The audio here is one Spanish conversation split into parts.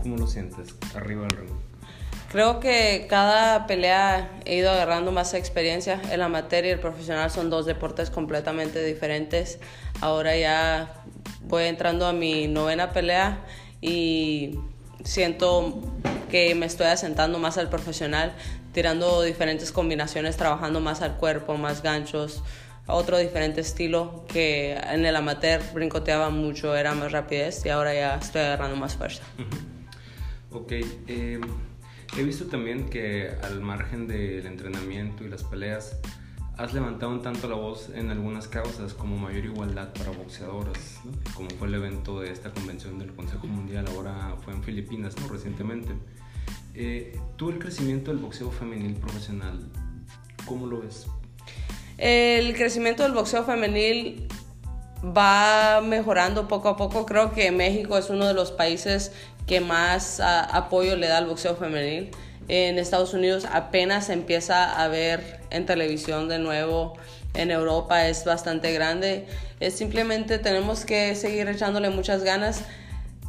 cómo lo sientes arriba del ring? Creo que cada pelea he ido agarrando más experiencia. El amateur y el profesional son dos deportes completamente diferentes. Ahora ya voy entrando a mi novena pelea y siento que me estoy asentando más al profesional, tirando diferentes combinaciones, trabajando más al cuerpo, más ganchos, otro diferente estilo que en el amateur brincoteaba mucho, era más rapidez y ahora ya estoy agarrando más fuerza. Ok, eh, He visto también que al margen del entrenamiento y las peleas, has levantado un tanto la voz en algunas causas como mayor igualdad para boxeadoras, como fue el evento de esta convención del Consejo Mundial, ahora fue en Filipinas ¿no? recientemente. Eh, ¿Tú el crecimiento del boxeo femenil profesional, cómo lo ves? El crecimiento del boxeo femenil va mejorando poco a poco. Creo que México es uno de los países que más ah, apoyo le da al boxeo femenil. En Estados Unidos apenas empieza a ver en televisión de nuevo. En Europa es bastante grande. Es simplemente tenemos que seguir echándole muchas ganas.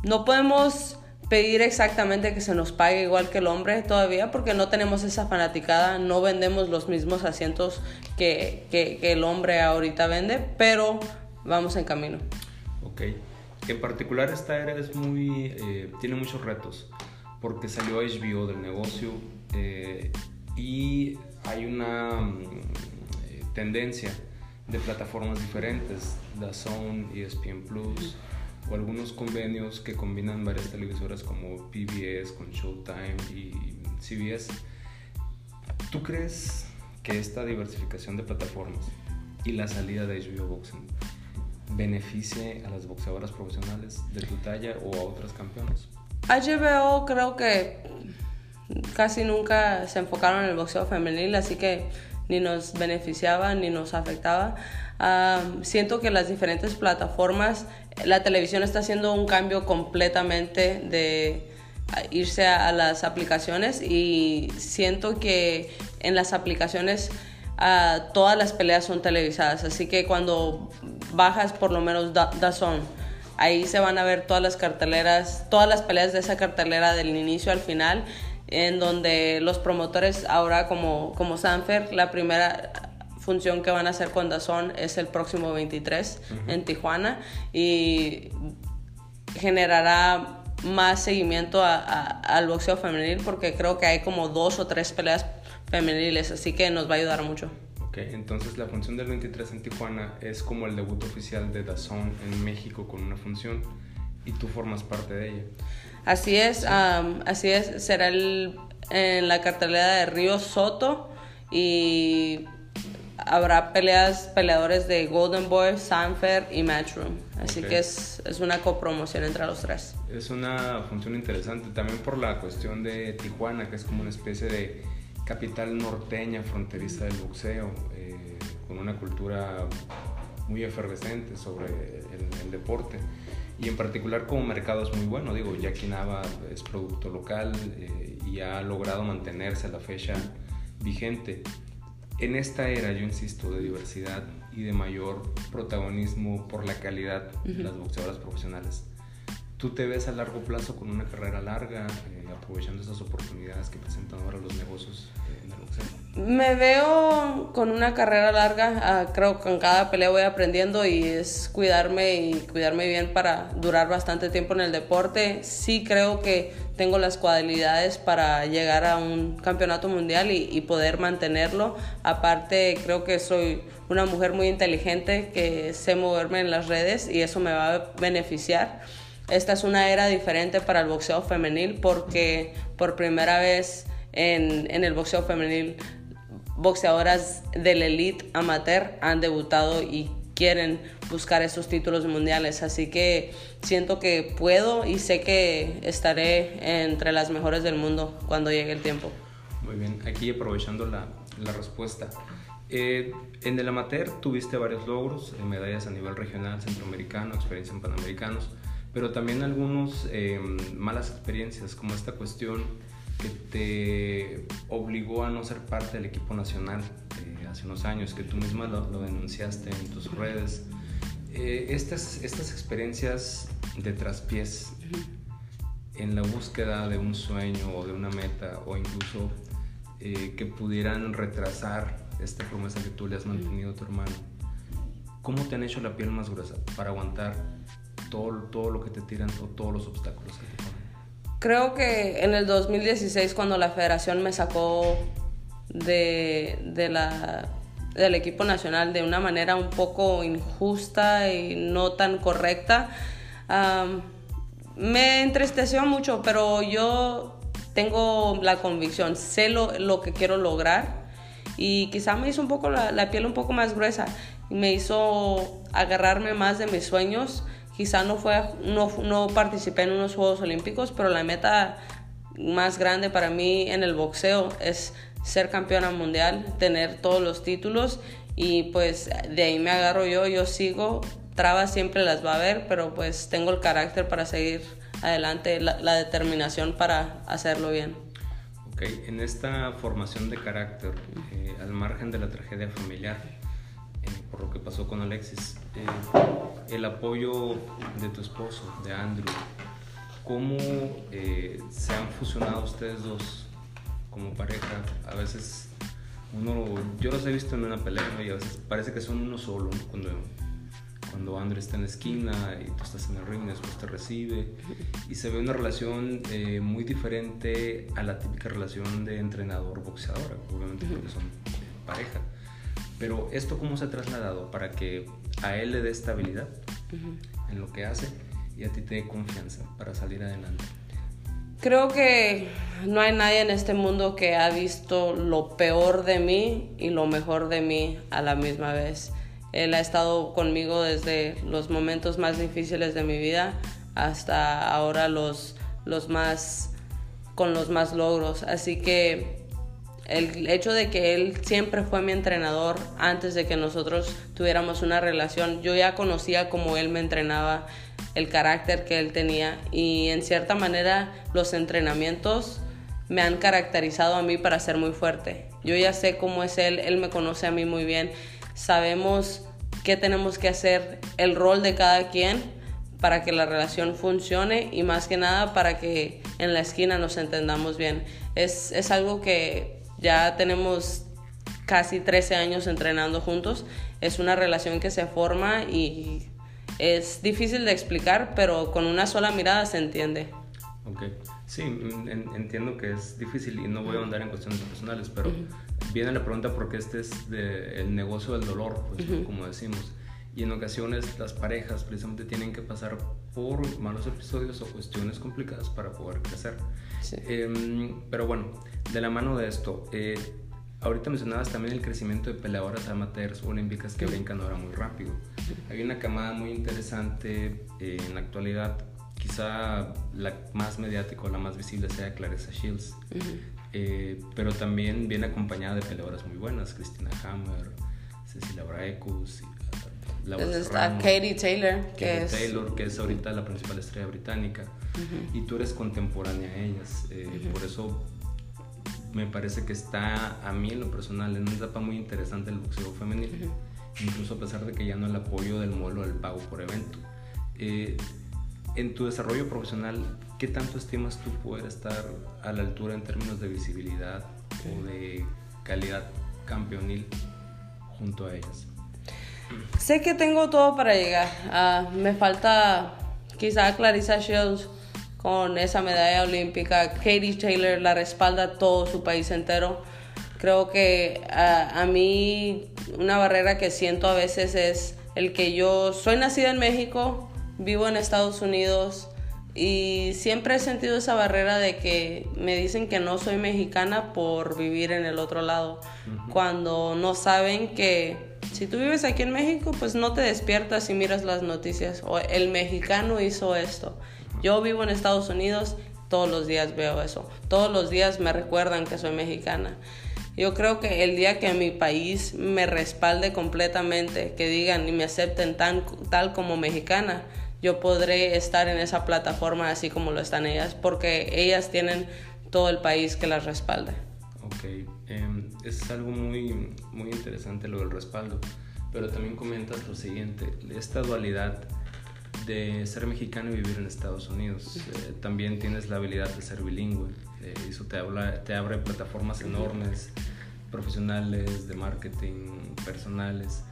No podemos pedir exactamente que se nos pague igual que el hombre todavía porque no tenemos esa fanaticada, no vendemos los mismos asientos que, que, que el hombre ahorita vende, pero vamos en camino. Ok. En particular esta era es muy, eh, tiene muchos retos porque salió HBO del negocio eh, y hay una mm, eh, tendencia de plataformas diferentes, DAZN, ESPN Plus o algunos convenios que combinan varias televisoras como PBS con Showtime y CBS. ¿Tú crees que esta diversificación de plataformas y la salida de HBO Boxing beneficie a las boxeadoras profesionales de tu talla o a otras campeonas? HBO creo que casi nunca se enfocaron en el boxeo femenil, así que ni nos beneficiaba ni nos afectaba. siento que las diferentes plataformas, la televisión está haciendo un cambio completamente de irse a, las aplicaciones y siento que en las aplicaciones todas las peleas son televisadas, así que cuando bajas por lo menos Dazón, ahí se van a ver todas las carteleras, todas las peleas de esa cartelera del inicio al final, en donde los promotores ahora como, como Sanfer, la primera función que van a hacer con Dazón es el próximo 23 en Tijuana y generará más seguimiento al boxeo femenil porque creo que hay como dos o tres peleas femeniles, así que nos va a ayudar mucho. Ok, entonces la función del 23 en Tijuana es como el debut oficial de Dazón en México con una función y tú formas parte de ella. Así es, así es, será el, en la cartelera de Río Soto y habrá peleas, peleadores de Golden Boy, Sanfer y Matchroom. Así que es, es, una copromoción entre los tres. Es una función interesante también por la cuestión de Tijuana, que es como una especie de capital norteña, fronteriza del boxeo, eh, con una cultura muy efervescente sobre el, deporte. Y en particular como mercado es muy bueno, digo, Jackie Nava es producto local eh, y ha logrado mantenerse a la fecha vigente. En esta era, yo insisto, de diversidad y de mayor protagonismo por la calidad de las boxeadoras profesionales, ¿tú te ves a largo plazo con una carrera larga, eh, aprovechando esas oportunidades que presentan ahora los negocios me veo con una carrera larga, ah, creo que en cada pelea voy aprendiendo y es cuidarme y cuidarme bien para durar bastante tiempo en el deporte. Sí creo que tengo las cualidades para llegar a un campeonato mundial y, poder mantenerlo. Aparte creo que soy una mujer muy inteligente que sé moverme en las redes y eso me va a beneficiar. Esta es una era diferente para el boxeo femenil porque por primera vez en, en el boxeo femenil boxeadoras del elite amateur han debutado y quieren buscar esos títulos mundiales. Así que siento que puedo y sé que estaré entre las mejores del mundo cuando llegue el tiempo. Muy bien, aquí aprovechando la, la respuesta. Eh, en el amateur tuviste varios logros, eh, medallas a nivel regional, centroamericano, experiencia en panamericanos, pero también algunos eh, malas experiencias, como esta cuestión que te obligó a no ser parte del equipo nacional eh, hace unos años, que tú misma lo, denunciaste en tus redes. Eh, estas, estas experiencias de traspiés, en la búsqueda de un sueño o de una meta o incluso eh, que pudieran retrasar esta promesa que tú le has mantenido a tu hermano, ¿cómo te han hecho la piel más gruesa para aguantar todo, todo lo que te tiran o todos los obstáculos que te ponen? Creo que en el 2016 cuando la federación me sacó de, de la, del equipo nacional de una manera un poco injusta y no tan correcta, me entristeció mucho, pero yo tengo la convicción, sé lo, lo, que quiero lograr y quizá me hizo un poco la, la, piel un poco más gruesa y me hizo agarrarme más de mis sueños. Quizá no, fue, no, no participé en unos Juegos Olímpicos, pero la meta más grande para mí en el boxeo es ser campeona mundial, tener todos los títulos y pues de ahí me agarro yo, yo sigo, trabas siempre las va a haber, pero pues tengo el carácter para seguir adelante, la, determinación para hacerlo bien. Ok, en esta formación de carácter, eh, al margen de la tragedia familiar, por lo que pasó con Alexis, eh, el apoyo de tu esposo, de Andrew, ¿cómo se han fusionado ustedes dos como pareja? A veces uno, yo los he visto en una pelea y a veces parece que son uno solo cuando cuando André está en la esquina y tú estás en el ring, después te recibe. Y se ve una relación eh, muy diferente a la típica relación de entrenador-boxeadora, obviamente porque son pareja. Pero esto cómo se ha trasladado para que a él le dé estabilidad en lo que hace y a ti te dé confianza para salir adelante. Creo que no hay nadie en este mundo que ha visto lo peor de mí y lo mejor de mí a la misma vez. Él ha estado conmigo desde los momentos más difíciles de mi vida hasta ahora los, los más con los más logros. Así que el hecho de que él siempre fue mi entrenador antes de que nosotros tuviéramos una relación, yo ya conocía cómo él me entrenaba, el carácter que él tenía y en cierta manera los entrenamientos me han caracterizado a mí para ser muy fuerte. Yo ya sé cómo es él, él me conoce a mí muy bien sabemos qué tenemos que hacer, el rol de cada quien para que la relación funcione y más que nada para que en la esquina nos entendamos bien. Es, es algo que ya tenemos casi 13 años entrenando juntos. Es una relación que se forma y es difícil de explicar, pero con una sola mirada se entiende. Ok, sí, entiendo que es difícil y no voy a andar en cuestiones personales, pero viene la pregunta porque este es de, el negocio del dolor, pues, como decimos. Y en ocasiones las parejas precisamente tienen que pasar por malos episodios o cuestiones complicadas para poder crecer. Em, pero bueno, de la mano de esto, eh, ahorita mencionabas también el crecimiento de peleadoras amateurs olímpicas que brincan ahora muy rápido. Hay una camada muy interesante eh, en la actualidad, quizá la más mediática o la más visible sea Clarissa Shields. Eh, pero también viene acompañada de peleadoras muy buenas, Cristina Hammer, Cecilia Braecus, Laura está Katie Taylor, que es... Taylor, que es ahorita la principal estrella británica, y tú eres contemporánea a ellas, eh, por eso me parece que está a mí en lo personal en una etapa muy interesante el boxeo femenil, incluso a pesar de que ya no el apoyo del modelo del pago por evento. Eh, en tu desarrollo profesional, ¿qué tanto estimas tú poder estar a la altura en términos de visibilidad o de calidad campeonil junto a ellas? Sé que tengo todo para llegar. Ah, me falta quizá Clarissa Shields con esa medalla olímpica. Katie Taylor la respalda todo su país entero. Creo que ah, a mí una barrera que siento a veces es el que yo soy nacida en México, vivo en Estados Unidos, y siempre he sentido esa barrera de que me dicen que no soy mexicana por vivir en el otro lado, cuando no saben que si tú vives aquí en México, pues no te despiertas y miras las noticias, o el mexicano hizo esto. Yo vivo en Estados Unidos, todos los días veo eso, todos los días me recuerdan que soy mexicana. Yo creo que el día que mi país me respalde completamente, que digan y me acepten tan, tal como mexicana, yo podré estar en esa plataforma así como lo están ellas, porque ellas tienen todo el país que las respalda. Ok, em, es algo muy, muy interesante lo del respaldo, pero también comentas lo siguiente, esta dualidad de ser mexicano y vivir en Estados Unidos. Eh, también tienes la habilidad de ser bilingüe. Eh, eso te, habla, te abre plataformas enormes, profesionales, de marketing, personales.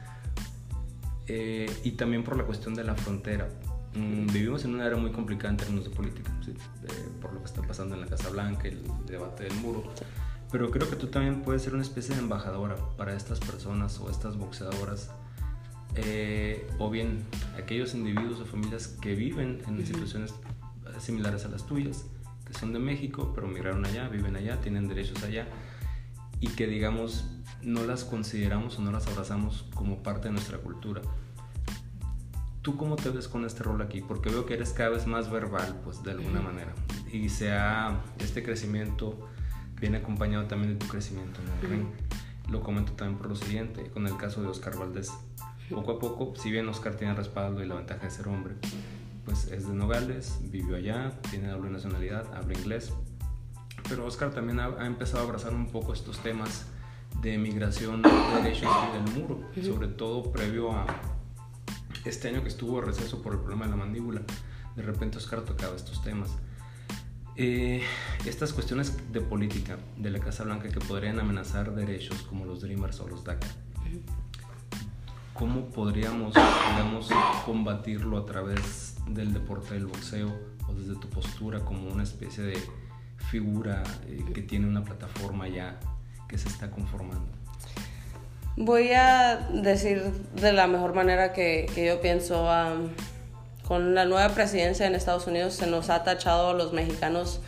Eh, y también por la cuestión de la frontera. Mm, vivimos en una era muy complicada en términos de política, por lo que está pasando en la Casa Blanca, el debate del muro. Pero creo que tú también puedes ser una especie de embajadora para estas personas o estas boxeadoras eh, o bien aquellos individuos o familias que viven en situaciones similares a las tuyas, que son de México, pero migraron allá, viven allá, tienen derechos allá, y que digamos no las consideramos o no las abrazamos como parte de nuestra cultura. ¿Tú cómo te ves con este rol aquí? Porque veo que eres cada vez más verbal, pues de alguna manera. Y sea este crecimiento viene acompañado también de tu crecimiento en el Lo comento también por lo siguiente, con el caso de Oscar Valdés. Poco a poco, si bien Oscar tiene respaldo y la ventaja de ser hombre, pues es de Nogales, vivió allá, tiene doble nacionalidad, habla inglés, pero Oscar también ha, empezado a abrazar un poco estos temas de migración de derechos y del muro, sobre todo previo a este año que estuvo receso por el problema de la mandíbula. De repente Oscar tocaba estos temas. Eh, estas cuestiones de política de la Casa Blanca que podrían amenazar derechos como los Dreamers o los DACA. ¿cómo podríamos, digamos, combatirlo a través del deporte del boxeo o desde tu postura como una especie de figura eh, que tiene una plataforma ya que se está conformando? Voy a decir de la mejor manera que, que yo pienso. Con la nueva presidencia en Estados Unidos se nos ha tachado a los mexicanos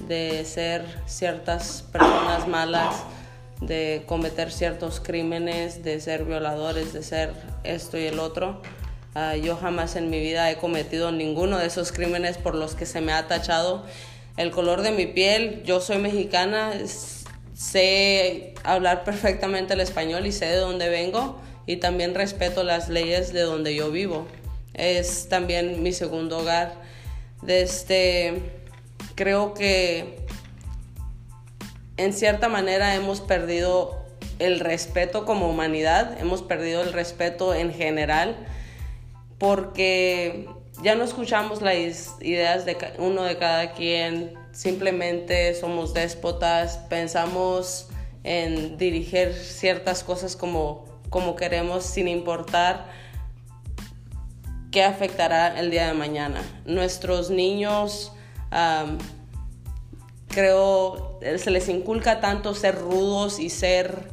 de ser ciertas personas malas de cometer ciertos crímenes, de ser violadores, de ser esto y el otro. Ah, yo jamás en mi vida he cometido ninguno de esos crímenes por los que se me ha tachado. El color de mi piel, yo soy mexicana, sé hablar perfectamente el español y sé de dónde vengo y también respeto las leyes de donde yo vivo. Es también mi segundo hogar. Desde, este, creo que en cierta manera hemos perdido el respeto como humanidad, hemos perdido el respeto en general, porque ya no escuchamos las ideas de uno de cada quien, simplemente somos déspotas, pensamos en dirigir ciertas cosas como, como queremos sin importar qué afectará el día de mañana. Nuestros niños creo, se les inculca tanto ser rudos y ser,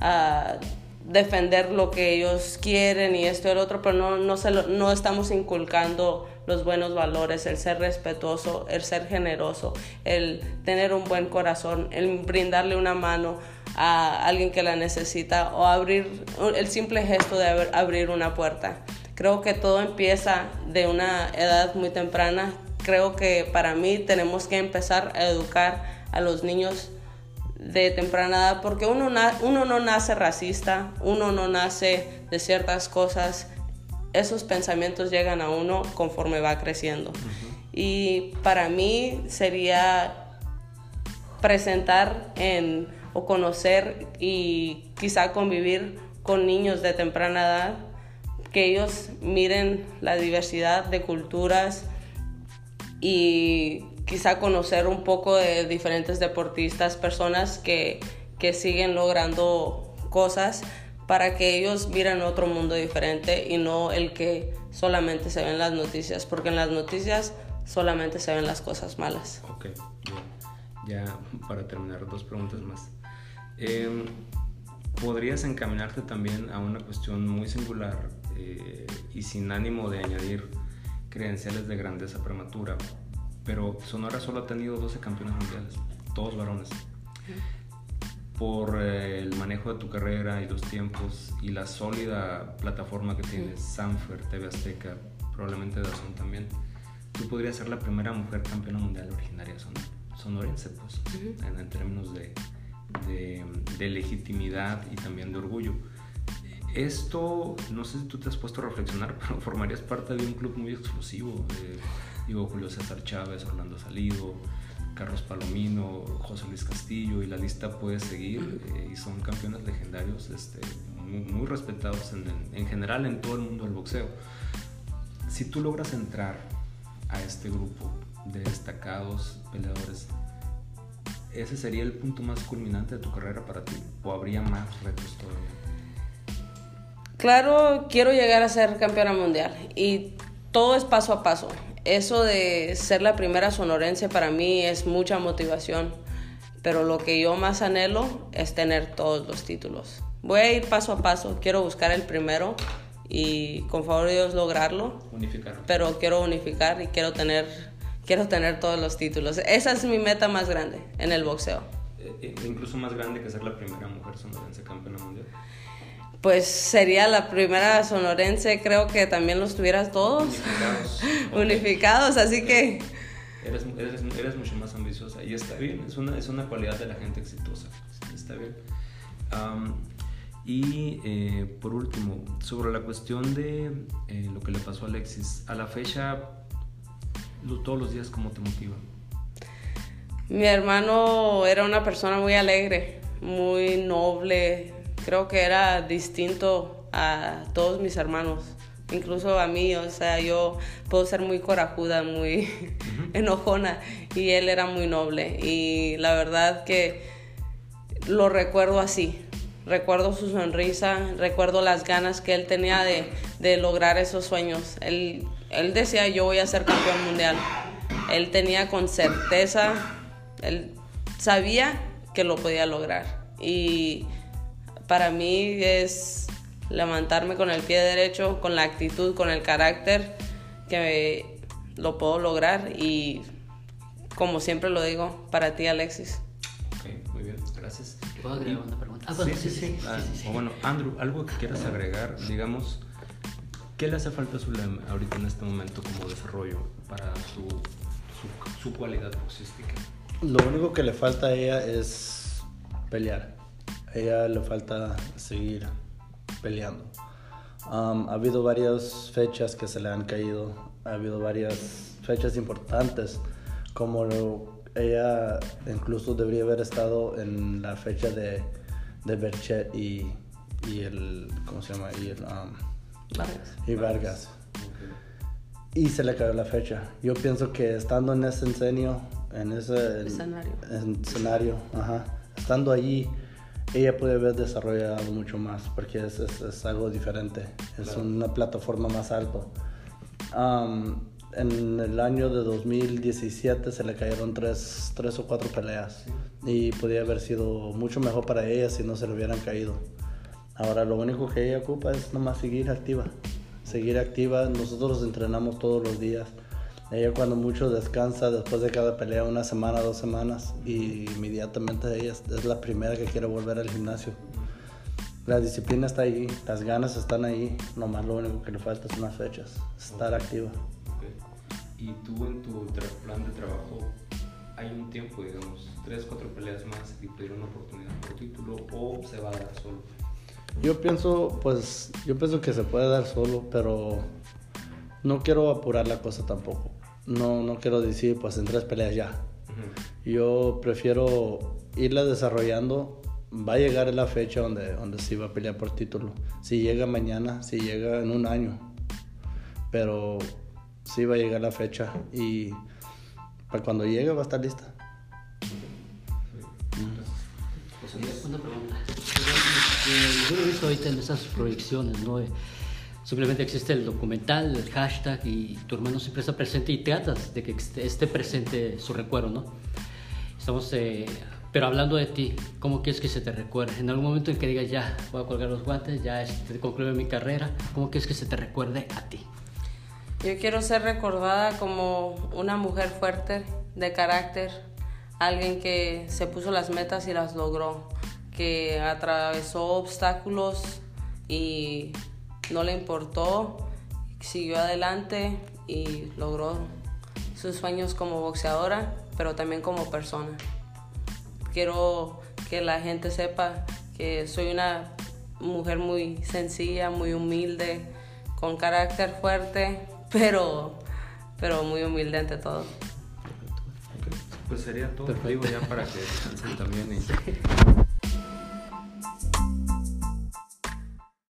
ah, defender lo que ellos quieren y esto y el otro, pero no, no, se no estamos inculcando los buenos valores, el ser respetuoso, el ser generoso, el tener un buen corazón, el brindarle una mano a alguien que la necesita o abrir el simple gesto de abrir una puerta. Creo que todo empieza de una edad muy temprana. Creo que para mí tenemos que empezar a educar a los niños de temprana edad porque uno, uno no nace racista, uno no nace de ciertas cosas, esos pensamientos llegan a uno conforme va creciendo. Y para mí sería presentar en, o conocer y quizá convivir con niños de temprana edad, que ellos miren la diversidad de culturas, y quizá conocer un poco de diferentes deportistas, personas que, que siguen logrando cosas para que ellos miren otro mundo diferente y no el que solamente se ven las noticias, porque en las noticias solamente se ven las cosas malas. Ok, ya, para terminar, dos preguntas más. Em, ¿Podrías encaminarte también a una cuestión muy singular eh, y sin ánimo de añadir credenciales de grandeza prematura, pero Sonora solo ha tenido 12 campeones mundiales, todos varones. Por eh, el manejo de tu carrera y los tiempos y la sólida plataforma que tienes, Sanfer, TV Azteca, probablemente Dazón también, tú podrías ser la primera mujer campeona mundial originaria sonorense, pues, en, términos de, de legitimidad y también de orgullo. Esto, no sé si tú te has puesto a reflexionar, pero formarías parte de un club muy exclusivo. digo, Julio César Chávez, Orlando Salido, Carlos Palomino, José Luis Castillo, y la lista puede seguir. Eh, y son campeones legendarios este, muy, respetados en, en, general en todo el mundo del boxeo. si tú logras entrar a este grupo de destacados peleadores, ¿ese sería el punto más culminante de tu carrera para ti? ¿O habría más retos todavía? Claro, quiero llegar a ser campeona mundial y todo es paso a paso. Eso de ser la primera sonorense para mí es mucha motivación, pero lo que yo más anhelo es tener todos los títulos. Voy a ir paso a paso, quiero buscar el primero y con favor de Dios lograrlo. Unificar. Pero quiero unificar y quiero tener, quiero tener todos los títulos. Esa es mi meta más grande en el boxeo. Eh, eh, incluso más grande que ser la primera mujer sonorense campeona mundial. Pues sería la primera sonorense, creo que también los tuvieras todos Unificados. unificados, así que Eres, eres, eres mucho más ambiciosa y está bien, es una, es una cualidad de la gente exitosa, está bien. Y eh, por último, sobre la cuestión de eh, lo que le pasó a Alexis, a la fecha, lo- todos los días, ¿cómo te motiva? mi hermano era una persona muy alegre, muy noble, creo que era distinto a todos mis hermanos, incluso a mí, o sea, yo puedo ser muy corajuda, muy enojona y él era muy noble y la verdad que lo recuerdo así. Recuerdo su sonrisa, recuerdo las ganas que él tenía de, de lograr esos sueños. Él, él decía, yo voy a ser campeón mundial. Él tenía con certeza, él sabía que lo podía lograr. Y para mí es levantarme con el pie derecho, con la actitud, con el carácter, que lo puedo lograr. Y como siempre lo digo, para ti Alexis. Ok, muy bien, gracias. ¿Puedo agregar una pregunta? Ah, bueno, sí, sí, sí, Ah, sí, sí. o bueno, Andrew, algo que quieras agregar, digamos, ¿qué le hace falta a Zulem ahorita en este momento como desarrollo para su, su, su cualidad boxística? Lo único que le falta a ella es pelear. A ella le falta seguir peleando. Um, ha habido varias fechas que se le han caído. Ha habido varias fechas importantes. Como lo- ella incluso debería haber estado en la fecha de, de Berchet y, y el. ¿Cómo se llama? Y, el, um, Vargas. y Vargas. Y se le cayó la fecha. Yo pienso que estando en ese enseño, en ese Escenario. en- escenario, ajá, estando allí, ella puede haber desarrollado mucho más, porque es, es- es algo diferente, es Claro. una plataforma más alto. Am, en el año de 2017 se le cayeron tres, tres o cuatro peleas y podía haber sido mucho mejor para ella si no se le hubieran caído. Ahora lo único que ella ocupa es nomás seguir activa. Seguir activa, nosotros entrenamos todos los días. Ella cuando mucho descansa después de cada pelea, una semana, dos semanas, y inmediatamente ella es, la primera que quiere volver al gimnasio. La disciplina está ahí, las ganas están ahí, nomás lo único que le falta es unas fechas, estar activa. Ok. Y tú en tu plan de trabajo, hay un tiempo, digamos, tres, cuatro peleas más y pedir una oportunidad por título o se va a dar solo. Yo pienso, pues, yo pienso que se puede dar solo, pero no quiero apurar la cosa tampoco. No, no quiero decir, pues, en tres peleas ya. Yo prefiero irla desarrollando. Va a llegar la fecha donde, donde sí va a pelear por título. Si llega mañana, si llega en un año. Pero sí va a llegar la fecha y para cuando llegue va a estar lista. Luis. Una pregunta. Yo he visto ahorita en esas proyecciones, ¿no? Simplemente existe el documental, el hashtag y tu hermano siempre está presente y tratas de que esté presente su recuerdo, ¿no? Estamos, eh, pero hablando de ti, ¿cómo quieres que se te recuerde? En algún momento en que digas, ya, voy a colgar los guantes, ya este, concluye mi carrera, ¿cómo quieres que se te recuerde a ti? Yo quiero ser recordada como una mujer fuerte, de carácter, alguien que se puso las metas y las logró, que atravesó obstáculos y no le importó, siguió adelante y logró sus sueños como boxeadora, pero también como persona. Quiero que la gente sepa que soy una mujer muy sencilla, muy humilde, con carácter fuerte, pero, pero muy humilde ante todo. Ok, Pues sería todo, Perfecto. digo, ya para que descansen también. y-